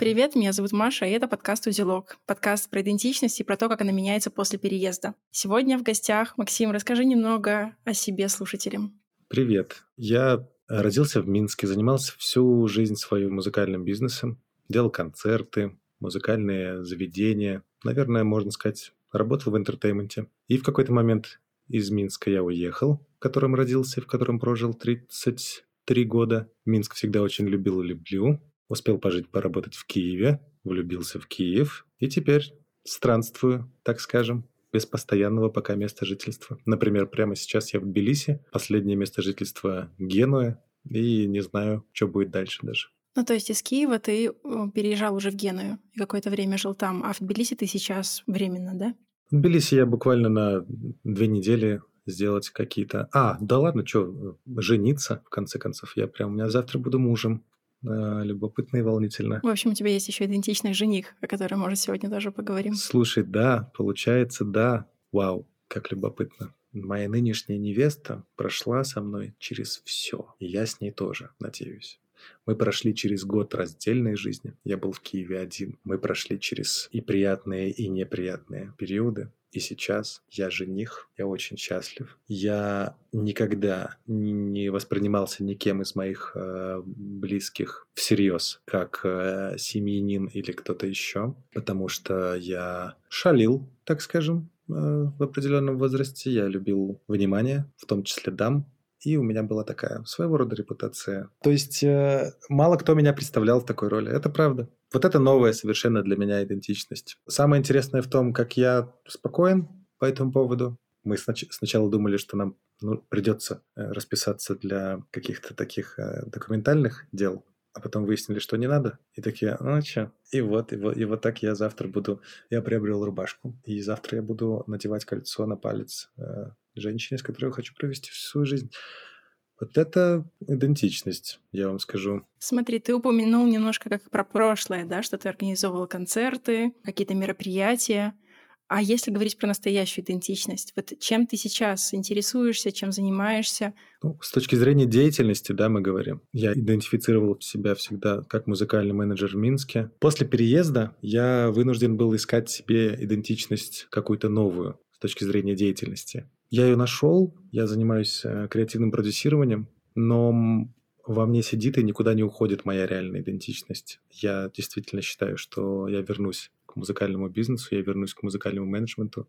Привет, меня зовут Маша, и это подкаст «Узелок». Подкаст про идентичность и про то, как она меняется после переезда. Сегодня в гостях. Максим, расскажи немного о себе слушателям. Привет. Я родился в Минске, занимался всю жизнь своим музыкальным бизнесом, делал концерты, музыкальные заведения. Наверное, можно сказать, работал в entertainment -е. И в какой-то момент из Минска я уехал, в котором родился, в котором прожил 33 года. Минск всегда очень любил и люблю. Успел пожить, поработать в Киеве, влюбился в Киев и теперь странствую, так скажем, без постоянного пока места жительства. Например, прямо сейчас я в Тбилиси, последнее место жительства Генуя, и не знаю, что будет дальше даже. Ну, то есть из Киева ты переезжал уже в Геную и какое-то время жил там, а в Тбилиси ты сейчас временно, да? В Тбилиси я буквально на две недели сделать какие-то... А, да ладно, что, жениться, в конце концов. Я прям, у меня завтра буду мужем любопытно и волнительно. В общем, у тебя есть еще идентичный жених, о котором, может, сегодня тоже поговорим. Слушай, да, получается, да. Вау, как любопытно. Моя нынешняя невеста прошла со мной через все. И я с ней тоже, надеюсь. Мы прошли через год раздельной жизни. Я был в Киеве один. Мы прошли через и приятные, и неприятные периоды. И сейчас я жених, я очень счастлив. Я никогда не воспринимался никем из моих э, близких всерьез, как э, семьянин или кто-то еще, потому что я шалил, так скажем, э, в определенном возрасте. Я любил внимание, в том числе дам, и у меня была такая своего рода репутация. То есть э, мало кто меня представлял в такой роли. Это правда. Вот это новая совершенно для меня идентичность. Самое интересное в том, как я спокоен по этому поводу. Мы снач- сначала думали, что нам ну, придется э, расписаться для каких-то таких э, документальных дел, а потом выяснили, что не надо. И такие, ну что? И вот, и вот, и вот так я завтра буду... Я приобрел рубашку, и завтра я буду надевать кольцо на палец э, женщине, с которой я хочу провести всю свою жизнь. Вот это идентичность, я вам скажу. Смотри, ты упомянул немножко как про прошлое, да, что ты организовывал концерты, какие-то мероприятия. А если говорить про настоящую идентичность, вот чем ты сейчас интересуешься, чем занимаешься? Ну, с точки зрения деятельности, да, мы говорим. Я идентифицировал себя всегда как музыкальный менеджер в Минске. После переезда я вынужден был искать себе идентичность какую-то новую с точки зрения деятельности. Я ее нашел, я занимаюсь э, креативным продюсированием, но во мне сидит и никуда не уходит моя реальная идентичность. Я действительно считаю, что я вернусь к музыкальному бизнесу, я вернусь к музыкальному менеджменту.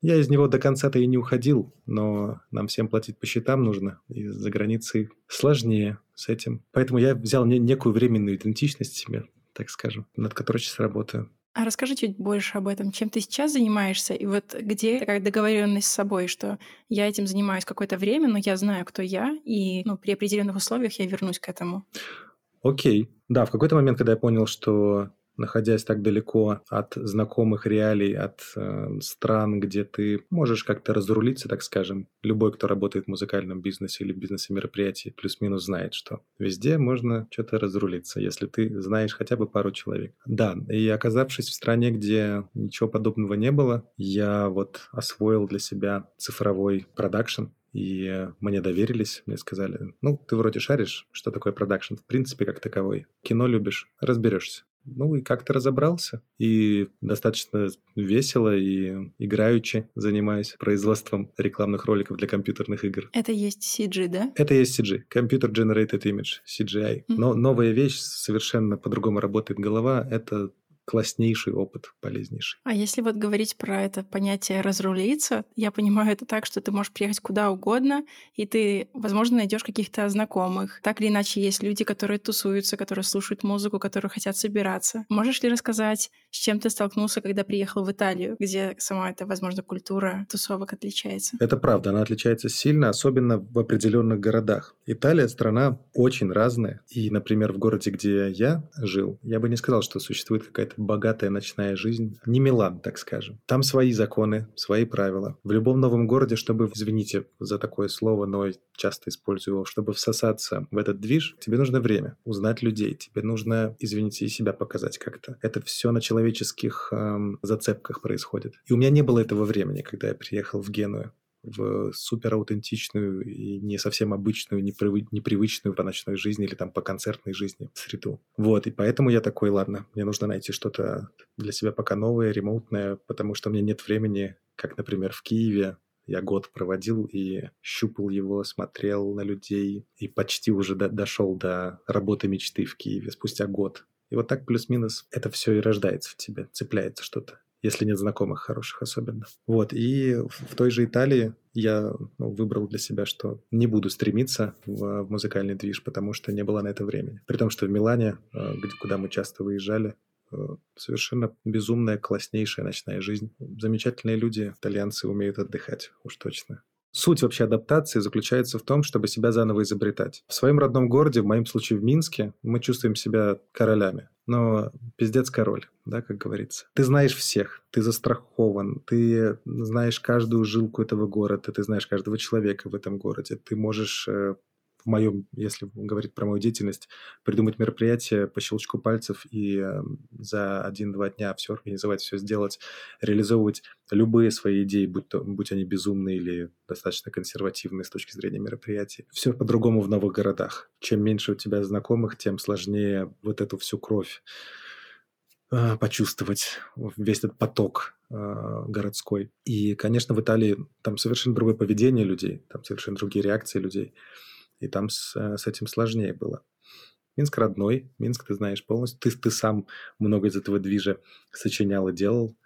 Я из него до конца-то и не уходил, но нам всем платить по счетам нужно, и за границей сложнее с этим. Поэтому я взял некую временную идентичность себе, так скажем, над которой сейчас работаю. А расскажи чуть больше об этом, чем ты сейчас занимаешься, и вот где такая договоренность с собой, что я этим занимаюсь какое-то время, но я знаю, кто я, и ну, при определенных условиях я вернусь к этому. Окей. Да, в какой-то момент, когда я понял, что находясь так далеко от знакомых реалий, от э, стран, где ты можешь как-то разрулиться, так скажем. Любой, кто работает в музыкальном бизнесе или бизнесе мероприятий, плюс-минус знает, что везде можно что-то разрулиться, если ты знаешь хотя бы пару человек. Да, и оказавшись в стране, где ничего подобного не было, я вот освоил для себя цифровой продакшн, и мне доверились, мне сказали, ну, ты вроде шаришь, что такое продакшн, в принципе, как таковой. Кино любишь, разберешься. Ну и как-то разобрался. И достаточно весело и играючи занимаюсь производством рекламных роликов для компьютерных игр. Это есть CG, да? Это есть CG. Computer Generated Image, CGI. Mm-hmm. Но новая вещь, совершенно по-другому работает голова, это класснейший опыт, полезнейший. А если вот говорить про это понятие разрулиться, я понимаю это так, что ты можешь приехать куда угодно, и ты, возможно, найдешь каких-то знакомых. Так или иначе, есть люди, которые тусуются, которые слушают музыку, которые хотят собираться. Можешь ли рассказать, с чем ты столкнулся, когда приехал в Италию, где сама эта, возможно, культура тусовок отличается? Это правда, она отличается сильно, особенно в определенных городах. Италия страна очень разная. И, например, в городе, где я жил, я бы не сказал, что существует какая-то богатая ночная жизнь. Не Милан, так скажем. Там свои законы, свои правила. В любом новом городе, чтобы, извините за такое слово, но часто использую его, чтобы всосаться в этот движ, тебе нужно время, узнать людей, тебе нужно, извините, и себя показать как-то. Это все на человеческих эм, зацепках происходит. И у меня не было этого времени, когда я приехал в Геную в супер аутентичную и не совсем обычную, непривычную по ночной жизни или там по концертной жизни среду. Вот, и поэтому я такой, ладно, мне нужно найти что-то для себя пока новое, ремоутное, потому что у меня нет времени, как, например, в Киеве, я год проводил и щупал его, смотрел на людей и почти уже до, дошел до работы мечты в Киеве спустя год. И вот так плюс-минус это все и рождается в тебе, цепляется что-то если нет знакомых хороших особенно. Вот, и в той же Италии я ну, выбрал для себя, что не буду стремиться в, в музыкальный движ, потому что не было на это времени. При том, что в Милане, э, где, куда мы часто выезжали, э, совершенно безумная, класснейшая ночная жизнь. Замечательные люди, итальянцы умеют отдыхать, уж точно. Суть вообще адаптации заключается в том, чтобы себя заново изобретать. В своем родном городе, в моем случае в Минске, мы чувствуем себя королями. Но пиздец король, да, как говорится. Ты знаешь всех, ты застрахован, ты знаешь каждую жилку этого города, ты знаешь каждого человека в этом городе. Ты можешь э, в моем, если говорить про мою деятельность, придумать мероприятие по щелчку пальцев и э, за один-два дня все организовать, все сделать, реализовывать любые свои идеи, будь, то, будь они безумные или достаточно консервативные с точки зрения мероприятий. Все по-другому в новых городах. Чем меньше у тебя знакомых, тем сложнее вот эту всю кровь э, почувствовать весь этот поток э, городской. И, конечно, в Италии там совершенно другое поведение людей, там совершенно другие реакции людей и там с, э, с этим сложнее было. Минск родной, Минск ты знаешь полностью, ты, ты сам много из этого движа сочинял и делал,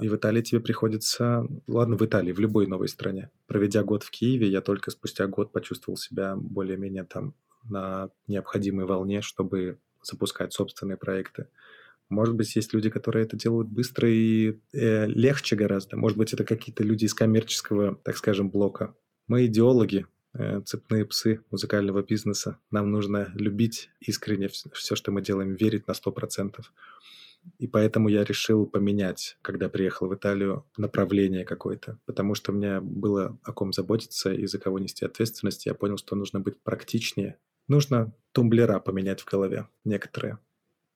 и в Италии тебе приходится... Ладно, в Италии, в любой новой стране. Проведя год в Киеве, я только спустя год почувствовал себя более-менее там на необходимой волне, чтобы запускать собственные проекты. Может быть, есть люди, которые это делают быстро и э, легче гораздо. Может быть, это какие-то люди из коммерческого, так скажем, блока. Мы идеологи, цепные псы музыкального бизнеса. Нам нужно любить искренне все, что мы делаем, верить на 100%. И поэтому я решил поменять, когда приехал в Италию, направление какое-то. Потому что меня было о ком заботиться и за кого нести ответственность. Я понял, что нужно быть практичнее. Нужно тумблера поменять в голове некоторые.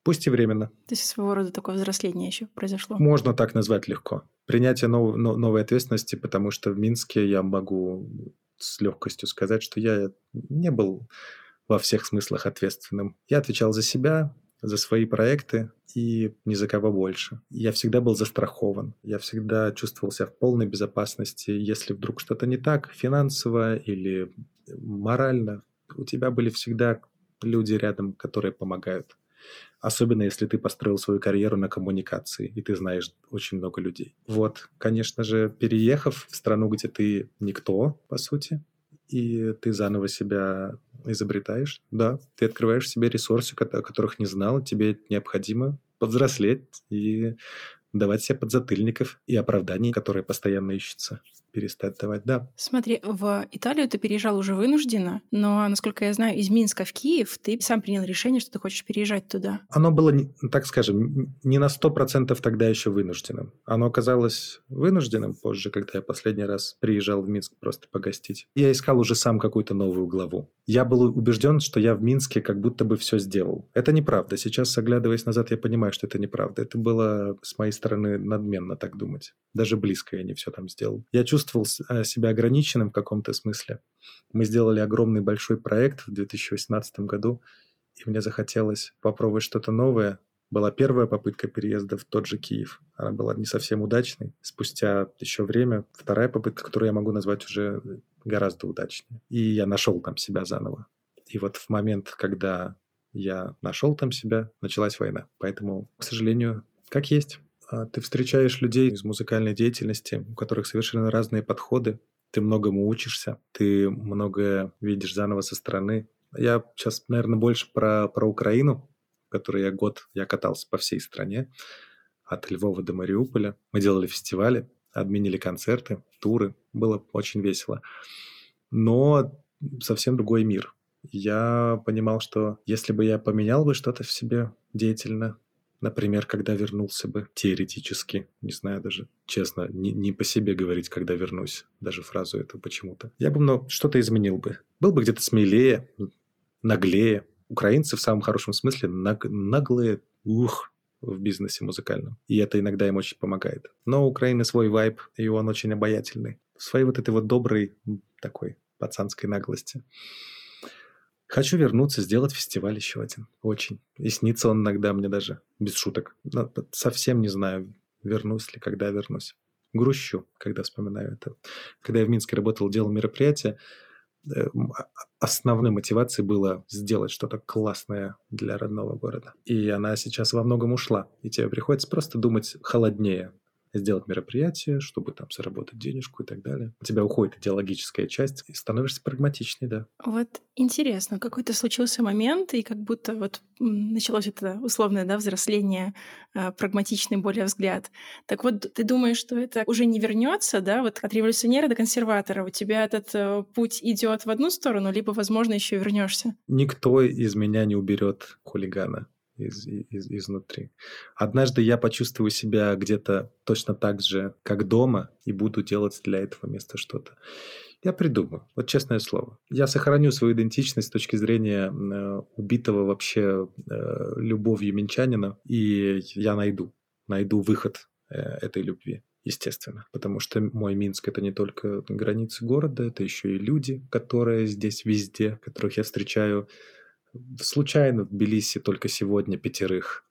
Пусть и временно. То есть своего рода такое взросление еще произошло. Можно так назвать легко. Принятие нов, новой ответственности, потому что в Минске я могу с легкостью сказать, что я не был во всех смыслах ответственным. Я отвечал за себя, за свои проекты и ни за кого больше. Я всегда был застрахован. Я всегда чувствовал себя в полной безопасности. Если вдруг что-то не так, финансово или морально, у тебя были всегда люди рядом, которые помогают. Особенно если ты построил свою карьеру на коммуникации, и ты знаешь очень много людей. Вот, конечно же, переехав в страну, где ты никто, по сути, и ты заново себя изобретаешь, да, ты открываешь себе ресурсы, о которых не знал, тебе необходимо повзрослеть и давать себе подзатыльников и оправданий, которые постоянно ищутся перестать давать, да. Смотри, в Италию ты переезжал уже вынужденно, но, насколько я знаю, из Минска в Киев ты сам принял решение, что ты хочешь переезжать туда. Оно было, так скажем, не на сто процентов тогда еще вынужденным. Оно оказалось вынужденным позже, когда я последний раз приезжал в Минск просто погостить. Я искал уже сам какую-то новую главу. Я был убежден, что я в Минске как будто бы все сделал. Это неправда. Сейчас, оглядываясь назад, я понимаю, что это неправда. Это было с моей стороны надменно так думать. Даже близко я не все там сделал. Я чувствовал э, себя ограниченным в каком-то смысле. Мы сделали огромный большой проект в 2018 году, и мне захотелось попробовать что-то новое. Была первая попытка переезда в тот же Киев. Она была не совсем удачной. Спустя еще время вторая попытка, которую я могу назвать уже гораздо удачнее. И я нашел там себя заново. И вот в момент, когда я нашел там себя, началась война. Поэтому, к сожалению, как есть. А, ты встречаешь людей из музыкальной деятельности, у которых совершенно разные подходы, ты многому учишься, ты многое видишь заново со стороны. Я сейчас, наверное, больше про, про Украину, в которой я год я катался по всей стране, от Львова до Мариуполя. Мы делали фестивали, отменили концерты, туры. Было очень весело. Но совсем другой мир. Я понимал, что если бы я поменял бы что-то в себе деятельно, Например, когда вернулся бы, теоретически, не знаю даже, честно, не, не по себе говорить, когда вернусь, даже фразу эту почему-то. Я бы ну, что-то изменил бы. Был бы где-то смелее, наглее. Украинцы в самом хорошем смысле наг, наглые, ух, в бизнесе музыкальном. И это иногда им очень помогает. Но у Украины свой вайб, и он очень обаятельный. своей вот этой вот доброй такой пацанской наглости. Хочу вернуться, сделать фестиваль еще один. Очень. И снится он иногда мне даже, без шуток. Совсем не знаю, вернусь ли, когда вернусь. Грущу, когда вспоминаю это. Когда я в Минске работал, делал мероприятие, э, основной мотивацией было сделать что-то классное для родного города. И она сейчас во многом ушла. И тебе приходится просто думать холоднее сделать мероприятие, чтобы там заработать денежку и так далее. У тебя уходит идеологическая часть, и становишься прагматичней, да. Вот интересно, какой-то случился момент, и как будто вот началось это условное да, взросление, э, прагматичный более взгляд. Так вот, ты думаешь, что это уже не вернется, да, вот от революционера до консерватора у тебя этот э, путь идет в одну сторону, либо, возможно, еще вернешься? Никто из меня не уберет хулигана из, из, изнутри. Однажды я почувствую себя где-то точно так же, как дома, и буду делать для этого места что-то. Я придумаю, вот честное слово. Я сохраню свою идентичность с точки зрения э, убитого вообще э, любовью минчанина, и я найду, найду выход э, этой любви естественно. Потому что мой Минск — это не только границы города, это еще и люди, которые здесь везде, которых я встречаю случайно в Тбилиси только сегодня пятерых.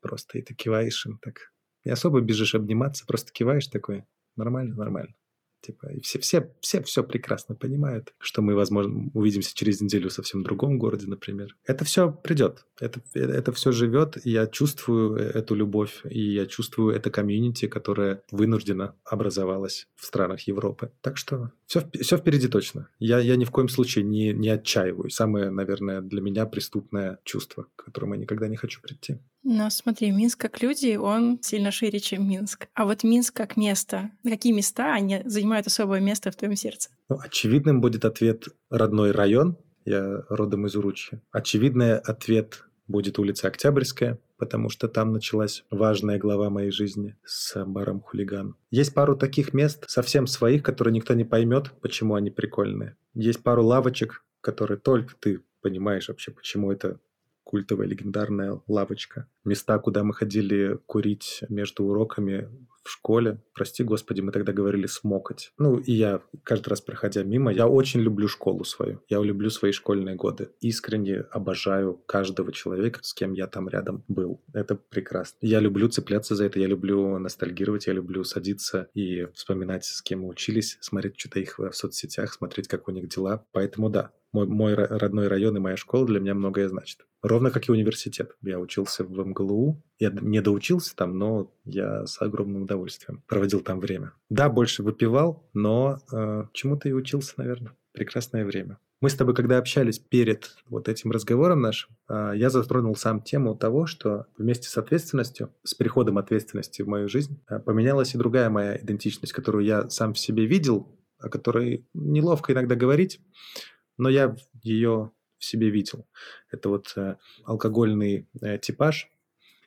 Просто и ты киваешь им так. Не особо бежишь обниматься, просто киваешь такой. Нормально, нормально. Типа, и все, все, все все прекрасно понимают, что мы, возможно, увидимся через неделю в совсем другом городе, например. Это все придет, это, это все живет, и я чувствую эту любовь, и я чувствую это комьюнити, которое вынуждено образовалось в странах Европы. Так что все, все впереди точно. Я, я ни в коем случае не, не отчаиваюсь. Самое, наверное, для меня преступное чувство, к которому я никогда не хочу прийти. Но смотри, Минск как люди, он сильно шире, чем Минск. А вот Минск как место, какие места, они занимают особое место в твоем сердце? Ну, очевидным будет ответ «родной район», я родом из Уручья. Очевидный ответ будет улица Октябрьская, потому что там началась важная глава моей жизни с баром хулиган. Есть пару таких мест, совсем своих, которые никто не поймет, почему они прикольные. Есть пару лавочек, которые только ты понимаешь вообще, почему это культовая легендарная лавочка. Места, куда мы ходили курить между уроками в школе. Прости, господи, мы тогда говорили смокать. Ну, и я каждый раз, проходя мимо, я очень люблю школу свою. Я люблю свои школьные годы. Искренне обожаю каждого человека, с кем я там рядом был. Это прекрасно. Я люблю цепляться за это, я люблю ностальгировать, я люблю садиться и вспоминать, с кем мы учились, смотреть что-то их в соцсетях, смотреть, как у них дела. Поэтому да, мой, мой родной район и моя школа для меня многое значит. Ровно как и университет. Я учился в МГЛУ. Я не доучился там, но я с огромным удовольствием проводил там время. Да, больше выпивал, но э, чему-то и учился, наверное. Прекрасное время. Мы с тобой, когда общались перед вот этим разговором нашим, э, я затронул сам тему того, что вместе с ответственностью, с переходом ответственности в мою жизнь, э, поменялась и другая моя идентичность, которую я сам в себе видел, о которой неловко иногда говорить, но я ее в себе видел. Это вот э, алкогольный э, типаж.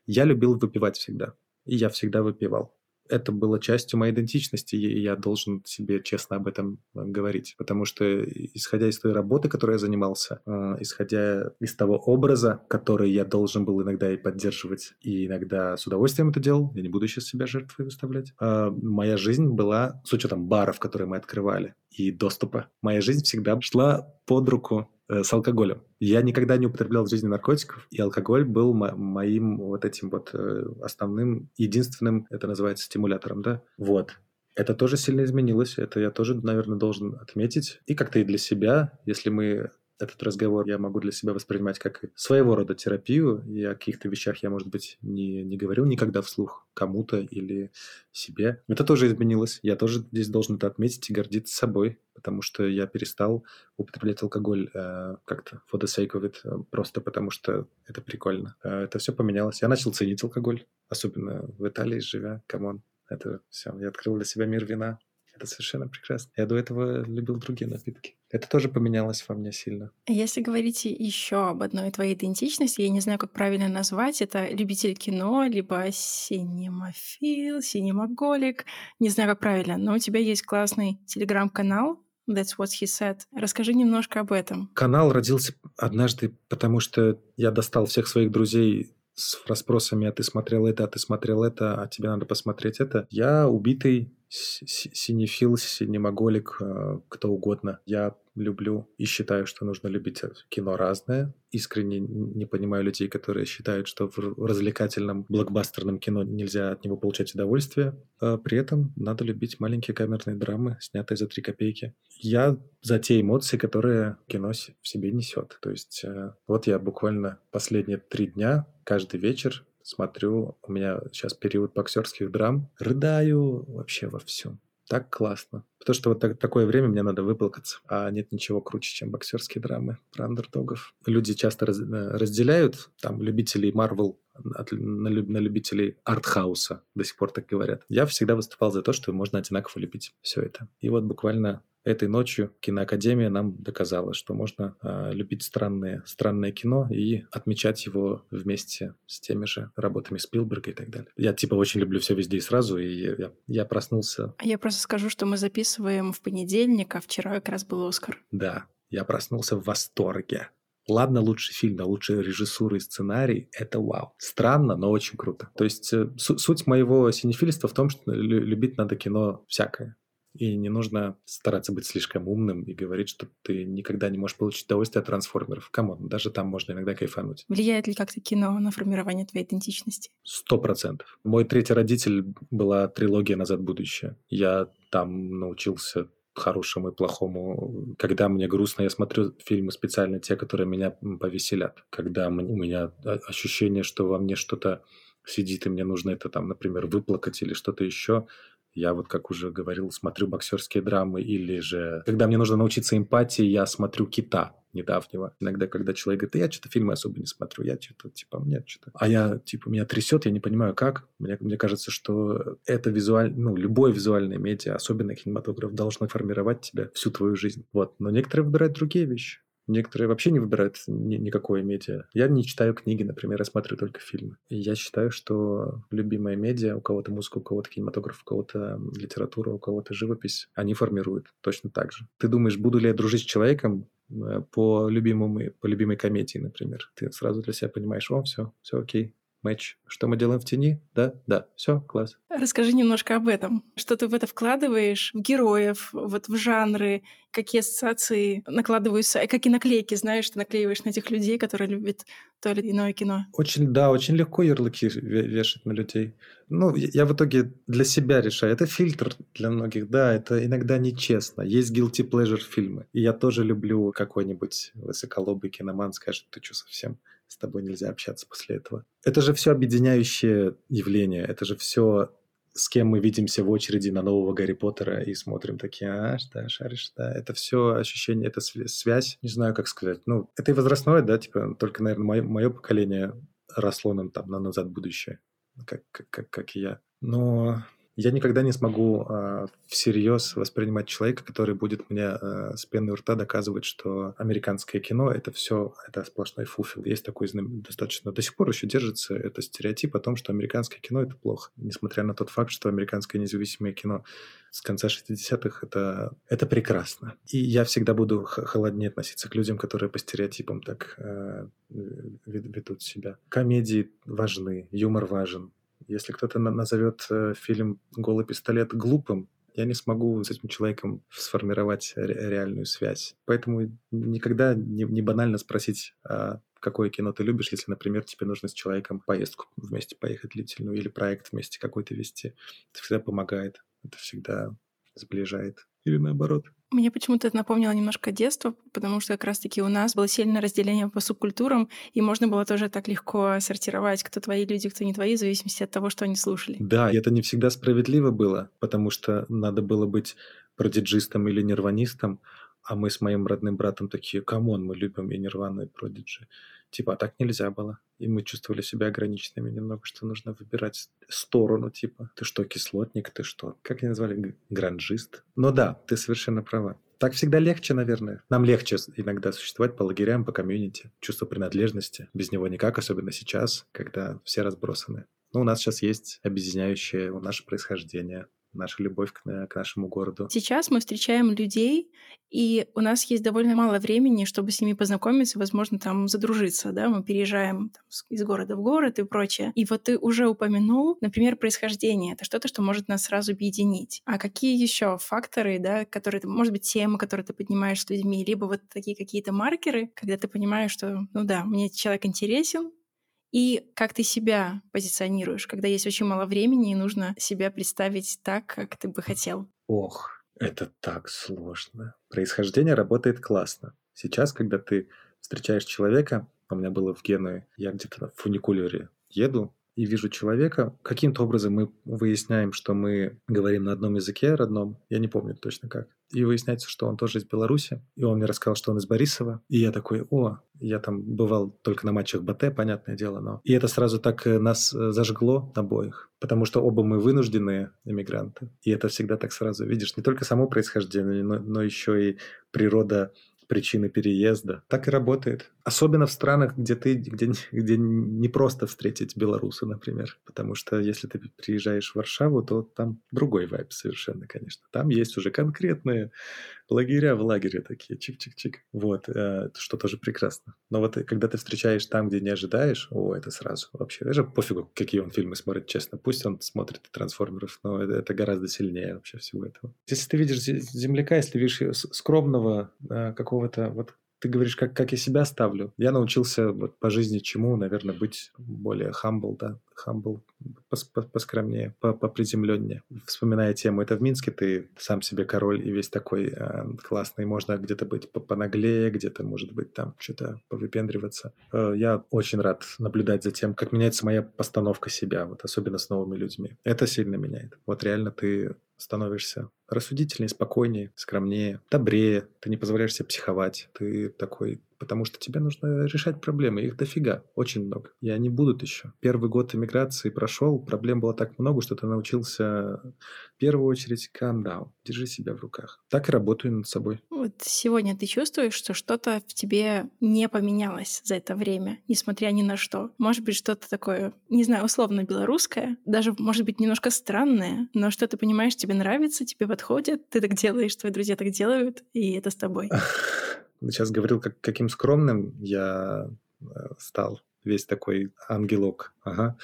Я любил выпивать всегда, и я всегда выпивал это было частью моей идентичности, и я должен себе честно об этом э, говорить. Потому что, исходя из той работы, которой я занимался, э, исходя из того образа, который я должен был иногда и поддерживать, и иногда с удовольствием это делал, я не буду сейчас себя жертвой выставлять, э, моя жизнь была, с учетом баров, которые мы открывали, и доступа, моя жизнь всегда шла под руку с алкоголем. Я никогда не употреблял в жизни наркотиков, и алкоголь был мо- моим вот этим вот э, основным, единственным, это называется стимулятором, да? Вот. Это тоже сильно изменилось, это я тоже, наверное, должен отметить. И как-то и для себя, если мы этот разговор я могу для себя воспринимать как своего рода терапию, и о каких-то вещах я, может быть, не, не говорил никогда вслух кому-то или себе. Это тоже изменилось. Я тоже здесь должен это отметить и гордиться собой, потому что я перестал употреблять алкоголь э, как-то for the sake of it, э, просто потому что это прикольно. Э, это все поменялось. Я начал ценить алкоголь, особенно в Италии живя. Come on, это все. Я открыл для себя мир вина. Это совершенно прекрасно. Я до этого любил другие напитки. Это тоже поменялось во мне сильно. Если говорить еще об одной твоей идентичности, я не знаю, как правильно назвать, это любитель кино, либо синемофил, синемоголик, не знаю, как правильно, но у тебя есть классный телеграм-канал, That's what he said. Расскажи немножко об этом. Канал родился однажды, потому что я достал всех своих друзей с расспросами, а ты смотрел это, а ты смотрел это, а тебе надо посмотреть это. Я убитый синефил, синемоголик, э, кто угодно. Я люблю и считаю, что нужно любить кино разное. Искренне не понимаю людей, которые считают, что в развлекательном блокбастерном кино нельзя от него получать удовольствие. А при этом надо любить маленькие камерные драмы, снятые за три копейки. Я за те эмоции, которые кино в себе несет. То есть э, вот я буквально последние три дня каждый вечер смотрю, у меня сейчас период боксерских драм, рыдаю вообще во всем. Так классно. Потому что вот так, такое время мне надо выплакаться, а нет ничего круче, чем боксерские драмы про андердогов. Люди часто раз, э, разделяют там любителей Марвел на, на любителей артхауса, до сих пор так говорят. Я всегда выступал за то, что можно одинаково любить все это. И вот буквально этой ночью киноакадемия нам доказала, что можно э, любить странное, странное кино и отмечать его вместе с теми же работами Спилберга и так далее. Я типа очень люблю все везде и сразу, и я, я проснулся. Я просто скажу, что мы записываем в понедельник, а вчера как раз был Оскар. Да, я проснулся в восторге. Ладно, лучший фильм, а лучшая режиссура и сценарий – это вау. Странно, но очень круто. То есть э, суть моего синефильства в том, что любить надо кино всякое. И не нужно стараться быть слишком умным и говорить, что ты никогда не можешь получить удовольствие от трансформеров. Come on, даже там можно иногда кайфануть. Влияет ли как-то кино на формирование твоей идентичности? Сто процентов. Мой третий родитель была трилогия «Назад в будущее». Я там научился хорошему и плохому. Когда мне грустно, я смотрю фильмы специально те, которые меня повеселят. Когда у меня ощущение, что во мне что-то сидит, и мне нужно это там, например, выплакать или что-то еще, я вот, как уже говорил, смотрю боксерские драмы, или же, когда мне нужно научиться эмпатии, я смотрю «Кита» недавнего. Иногда, когда человек говорит, я что-то фильмы особо не смотрю, я что-то, типа, мне что-то... А я, типа, меня трясет, я не понимаю, как. Мне, мне кажется, что это визуально, ну, любое визуальное медиа, особенно кинематограф, должно формировать тебя всю твою жизнь. Вот. Но некоторые выбирают другие вещи. Некоторые вообще не выбирают ни, никакое медиа. Я не читаю книги, например, я смотрю только фильмы. И я считаю, что любимое медиа, у кого-то музыка, у кого-то кинематограф, у кого-то литература, у кого-то живопись, они формируют точно так же. Ты думаешь, буду ли я дружить с человеком э, по любимому, по любимой комедии, например? Ты сразу для себя понимаешь, о, все, все окей, матч. Что мы делаем в тени? Да, да, все, класс. Расскажи немножко об этом. Что ты в это вкладываешь, в героев, вот в жанры, какие ассоциации накладываются, и какие наклейки, знаешь, ты наклеиваешь на этих людей, которые любят то или иное кино? Очень, да, очень легко ярлыки вешать на людей. Ну, я в итоге для себя решаю. Это фильтр для многих, да, это иногда нечестно. Есть guilty pleasure фильмы. И я тоже люблю какой-нибудь высоколобый киноман скажет, ты что, совсем с тобой нельзя общаться после этого. Это же все объединяющее явление, это же все с кем мы видимся в очереди на нового Гарри Поттера и смотрим такие, а, да, шаришь, да. Это все ощущение, это связь, не знаю, как сказать. Ну, это и возрастное, да, типа, только, наверное, мое, мое поколение росло нам там на назад будущее, как, как, как и я. Но я никогда не смогу э, всерьез воспринимать человека, который будет мне э, с пеной у рта доказывать, что американское кино это все, это сплошной фуфел. Есть такой достаточно до сих пор еще держится это стереотип о том, что американское кино это плохо. Несмотря на тот факт, что американское независимое кино с конца 60-х это, это прекрасно. И я всегда буду холоднее относиться к людям, которые по стереотипам так э, ведут себя. Комедии важны, юмор важен, если кто-то назовет э, фильм «Голый пистолет» глупым, я не смогу с этим человеком сформировать реальную связь. Поэтому никогда не, не банально спросить, а какое кино ты любишь, если, например, тебе нужно с человеком поездку вместе поехать длительную или проект вместе какой-то вести. Это всегда помогает, это всегда сближает. Или наоборот. Мне почему-то это напомнило немножко детство, потому что как раз-таки у нас было сильное разделение по субкультурам, и можно было тоже так легко сортировать, кто твои люди, кто не твои, в зависимости от того, что они слушали. Да, и это не всегда справедливо было, потому что надо было быть продиджистом или нирванистом, а мы с моим родным братом такие, come on, мы любим и нирвану, и продиджи. Типа, а так нельзя было. И мы чувствовали себя ограниченными немного, что нужно выбирать сторону, типа, ты что, кислотник, ты что? Как они назвали? Гранжист? Но да, ты совершенно права. Так всегда легче, наверное. Нам легче иногда существовать по лагерям, по комьюнити. Чувство принадлежности. Без него никак, особенно сейчас, когда все разбросаны. Но у нас сейчас есть объединяющее наше происхождение. Наша любовь к, к нашему городу. Сейчас мы встречаем людей, и у нас есть довольно мало времени, чтобы с ними познакомиться, возможно, там задружиться, да, мы переезжаем там, из города в город и прочее. И вот ты уже упомянул, например, происхождение. Это что-то, что может нас сразу объединить. А какие еще факторы, да, которые, может быть, темы, которые ты поднимаешь с людьми, либо вот такие какие-то маркеры, когда ты понимаешь, что, ну да, мне человек интересен, и как ты себя позиционируешь, когда есть очень мало времени и нужно себя представить так, как ты бы хотел? Ох, это так сложно. Происхождение работает классно. Сейчас, когда ты встречаешь человека, у меня было в Генуе, я где-то в фуникулере еду, и вижу человека, каким-то образом мы выясняем, что мы говорим на одном языке родном, я не помню точно как. И выясняется, что он тоже из Беларуси, и он мне рассказал, что он из Борисова. И я такой, о, я там бывал только на матчах БТ, понятное дело, но... И это сразу так э, нас э, зажгло обоих, потому что оба мы вынужденные иммигранты. И это всегда так сразу видишь, не только само происхождение, но, но еще и природа причины переезда. Так и работает. Особенно в странах, где ты, где, где не просто встретить белоруса, например. Потому что если ты приезжаешь в Варшаву, то там другой вайб совершенно, конечно. Там есть уже конкретные лагеря в лагере такие, чик-чик-чик. Вот, э, что тоже прекрасно. Но вот когда ты встречаешь там, где не ожидаешь, о, это сразу вообще. Даже пофигу, какие он фильмы смотрит, честно. Пусть он смотрит трансформеров, но это, это гораздо сильнее вообще всего этого. Если ты видишь земляка, если видишь скромного э, какого-то вот ты говоришь, как, как я себя ставлю. Я научился вот по жизни чему, наверное, быть более humble, да, humble, поскромнее, поприземленнее. Вспоминая тему, это в Минске ты сам себе король и весь такой э, классный, можно где-то быть понаглее, где-то, может быть, там что-то повыпендриваться. Э, я очень рад наблюдать за тем, как меняется моя постановка себя, вот особенно с новыми людьми. Это сильно меняет. Вот реально ты становишься рассудительнее, спокойнее, скромнее, добрее, ты не позволяешь себе психовать, ты такой потому что тебе нужно решать проблемы. Их дофига, очень много. И они будут еще. Первый год иммиграции прошел, проблем было так много, что ты научился в первую очередь calm down, держи себя в руках. Так и работаю над собой. Вот сегодня ты чувствуешь, что что-то в тебе не поменялось за это время, несмотря ни на что. Может быть, что-то такое, не знаю, условно белорусское, даже, может быть, немножко странное, но что ты понимаешь, тебе нравится, тебе подходит, ты так делаешь, твои друзья так делают, и это с тобой. сейчас говорил, как, каким скромным я э, стал, весь такой ангелок. Ага.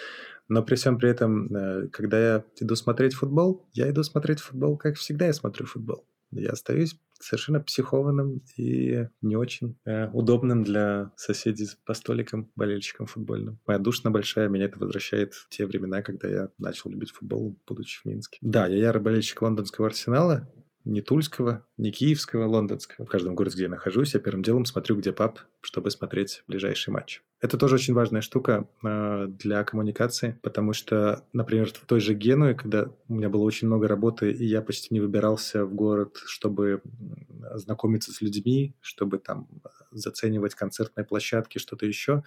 Но при всем при этом, э, когда я иду смотреть футбол, я иду смотреть футбол, как всегда я смотрю футбол. Я остаюсь совершенно психованным и не очень э, удобным для соседей по столикам, болельщикам футбольным. Моя душная большая, меня это возвращает в те времена, когда я начал любить футбол, будучи в Минске. Да, я ярый болельщик лондонского арсенала, не Тульского, не Киевского, лондонского. В каждом городе, где я нахожусь, я первым делом смотрю, где паб, чтобы смотреть ближайший матч. Это тоже очень важная штука э, для коммуникации, потому что, например, в той же Генуе, когда у меня было очень много работы, и я почти не выбирался в город, чтобы знакомиться с людьми, чтобы там заценивать концертные площадки, что-то еще,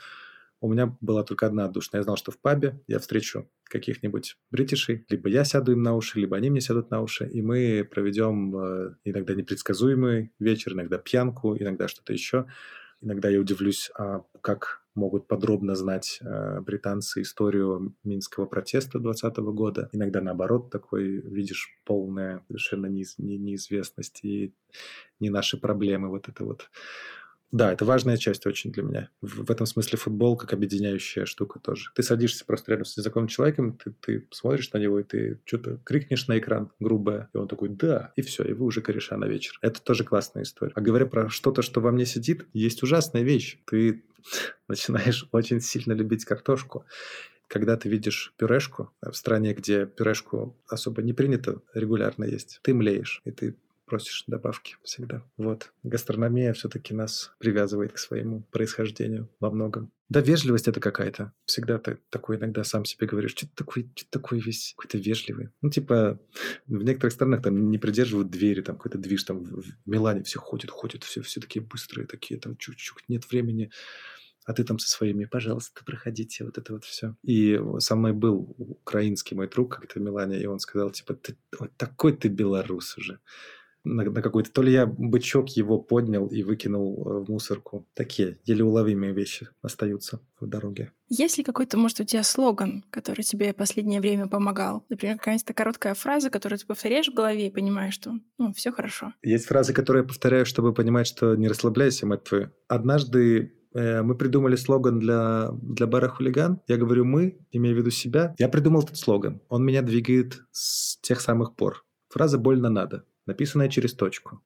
у меня была только одна отдушина. Я знал, что в пабе я встречу каких-нибудь бритишей, либо я сяду им на уши, либо они мне сядут на уши, и мы проведем э, иногда непредсказуемый вечер, иногда пьянку, иногда что-то еще. Иногда я удивлюсь, а как могут подробно знать э, британцы историю Минского протеста 2020 года. Иногда наоборот такой видишь полная совершенно неиз, не, неизвестность и не наши проблемы. Вот это вот да, это важная часть очень для меня. В, в этом смысле футбол как объединяющая штука тоже. Ты садишься просто рядом с незнакомым человеком, ты, ты смотришь на него, и ты что-то крикнешь на экран грубое, и он такой «да», и все, и вы уже кореша на вечер. Это тоже классная история. А говоря про что-то, что во мне сидит, есть ужасная вещь. Ты начинаешь очень сильно любить картошку когда ты видишь пюрешку в стране, где пюрешку особо не принято регулярно есть, ты млеешь, и ты просишь добавки всегда. Вот. Гастрономия все-таки нас привязывает к своему происхождению во многом. Да, вежливость это какая-то. Всегда ты такой иногда сам себе говоришь, что ты такой, что такой весь какой-то вежливый. Ну, типа, в некоторых странах там не придерживают двери, там какой-то движ, там в Милане все ходят, ходят, все, все такие быстрые, такие, там чуть-чуть, нет времени а ты там со своими, пожалуйста, проходите, вот это вот все. И со мной был украинский мой друг как-то в Милане, и он сказал, типа, ты вот такой ты белорус уже на, на какой-то... То ли я бычок его поднял и выкинул э, в мусорку. Такие еле уловимые вещи остаются в дороге. Есть ли какой-то, может, у тебя слоган, который тебе последнее время помогал? Например, какая-то короткая фраза, которую ты повторяешь в голове и понимаешь, что ну, все хорошо. Есть фразы, которые я повторяю, чтобы понимать, что не расслабляйся, мать твою. Однажды э, мы придумали слоган для, для бара «Хулиган». Я говорю «мы», имея в виду себя. Я придумал этот слоган. Он меня двигает с тех самых пор. Фраза «больно надо», написанная через точку.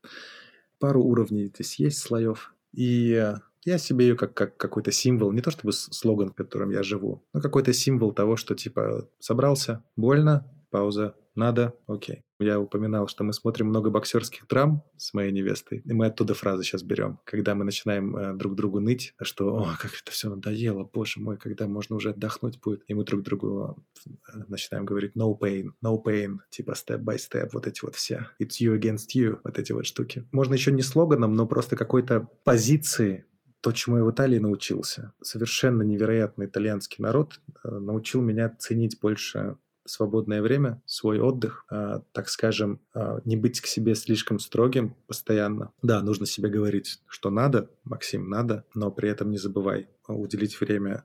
Пару уровней здесь есть слоев. И я себе ее как, как какой-то символ, не то чтобы слоган, в котором я живу, но какой-то символ того, что типа собрался, больно, пауза, надо, окей. Я упоминал, что мы смотрим много боксерских драм с моей невестой, и мы оттуда фразы сейчас берем. Когда мы начинаем э, друг другу ныть, что «О, как это все надоело, боже мой, когда можно уже отдохнуть будет». И мы друг другу э, начинаем говорить «no pain, no pain», типа step by step, вот эти вот все. «It's you against you», вот эти вот штуки. Можно еще не слоганом, но просто какой-то позиции, то, чему я в Италии научился. Совершенно невероятный итальянский народ э, научил меня ценить больше свободное время, свой отдых, э, так скажем, э, не быть к себе слишком строгим постоянно. Да, нужно себе говорить, что надо, Максим, надо, но при этом не забывай уделить время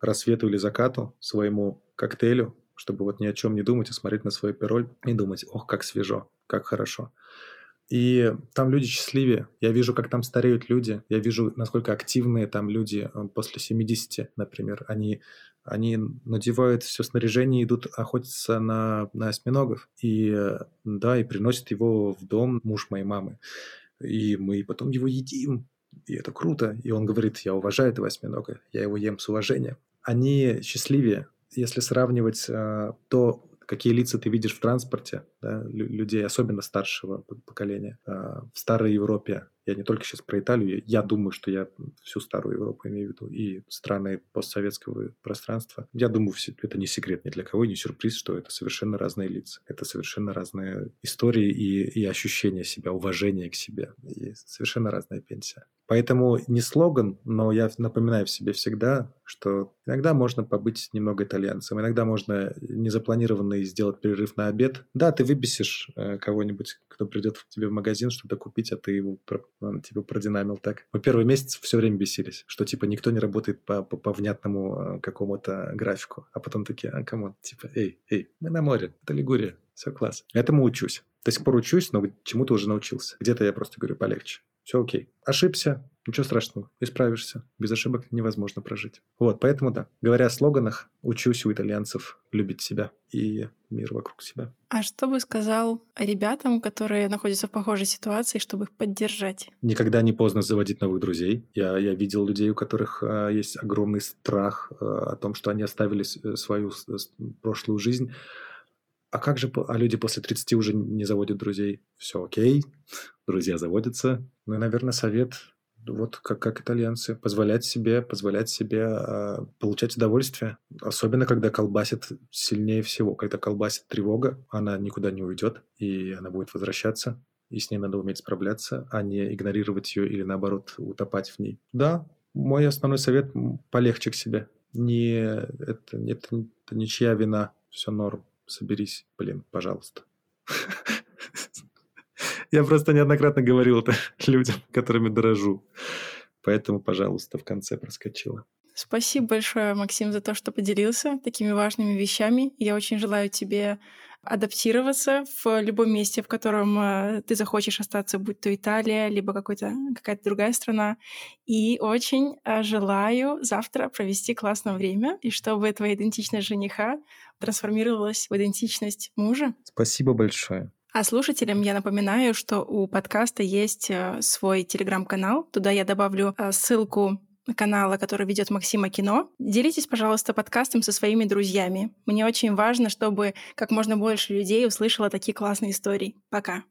рассвету или закату, своему коктейлю, чтобы вот ни о чем не думать, а смотреть на свой пироль и думать, ох, как свежо, как хорошо. И там люди счастливее. Я вижу, как там стареют люди. Я вижу, насколько активные там люди э, после 70, например. Они, они надевают все снаряжение, идут охотиться на, на осьминогов. И да, и приносят его в дом муж моей мамы. И мы потом его едим. И это круто. И он говорит, я уважаю этого осьминога, я его ем с уважением. Они счастливее. Если сравнивать э, то, какие лица ты видишь в транспорте, да, людей, особенно старшего поколения. А, в старой Европе я не только сейчас про Италию, я думаю, что я всю старую Европу имею в виду, и страны постсоветского пространства. Я думаю, это не секрет ни для кого, не сюрприз, что это совершенно разные лица. Это совершенно разные истории и, и ощущения себя, уважение к себе. И совершенно разная пенсия. Поэтому не слоган, но я напоминаю себе всегда, что иногда можно побыть немного итальянцем, иногда можно незапланированно сделать перерыв на обед. Да, ты выбесишь э, кого-нибудь, кто придет к тебе в магазин что-то купить, а ты его он типа продинамил так. Мы первый месяц все время бесились, что типа никто не работает по, по, по внятному э, какому-то графику. А потом такие, а кому? Типа, эй, эй, мы на море, это Лигурия, все класс. Этому учусь. До сих пор учусь, но чему-то уже научился. Где-то я просто говорю полегче. Все окей. Ошибся, ничего страшного, исправишься. Без ошибок невозможно прожить. Вот, поэтому да, говоря о слоганах, учусь у итальянцев любить себя и мир вокруг себя. А что бы сказал ребятам, которые находятся в похожей ситуации, чтобы их поддержать? Никогда не поздно заводить новых друзей. Я, я видел людей, у которых а, есть огромный страх а, о том, что они оставили э, свою прошлую жизнь. А как же, а люди после 30 уже не заводят друзей? Все окей, друзья заводятся. Ну и, наверное, совет вот как, как итальянцы, позволять себе, позволять себе э, получать удовольствие. Особенно, когда колбасит сильнее всего. Когда колбасит тревога, она никуда не уйдет, и она будет возвращаться. И с ней надо уметь справляться, а не игнорировать ее или, наоборот, утопать в ней. Да, мой основной совет – полегче к себе. Не, это, это, это ничья вина, все норм. Соберись, блин, пожалуйста. Я просто неоднократно говорил это людям, которыми дорожу. Поэтому, пожалуйста, в конце проскочила. Спасибо большое, Максим, за то, что поделился такими важными вещами. Я очень желаю тебе адаптироваться в любом месте, в котором э, ты захочешь остаться, будь то Италия, либо какой-то, какая-то другая страна. И очень э, желаю завтра провести классное время, и чтобы твоя идентичность жениха трансформировалась в идентичность мужа. Спасибо большое. А слушателям я напоминаю, что у подкаста есть э, свой телеграм-канал. Туда я добавлю э, ссылку канала, который ведет Максима Кино. Делитесь, пожалуйста, подкастом со своими друзьями. Мне очень важно, чтобы как можно больше людей услышало такие классные истории. Пока.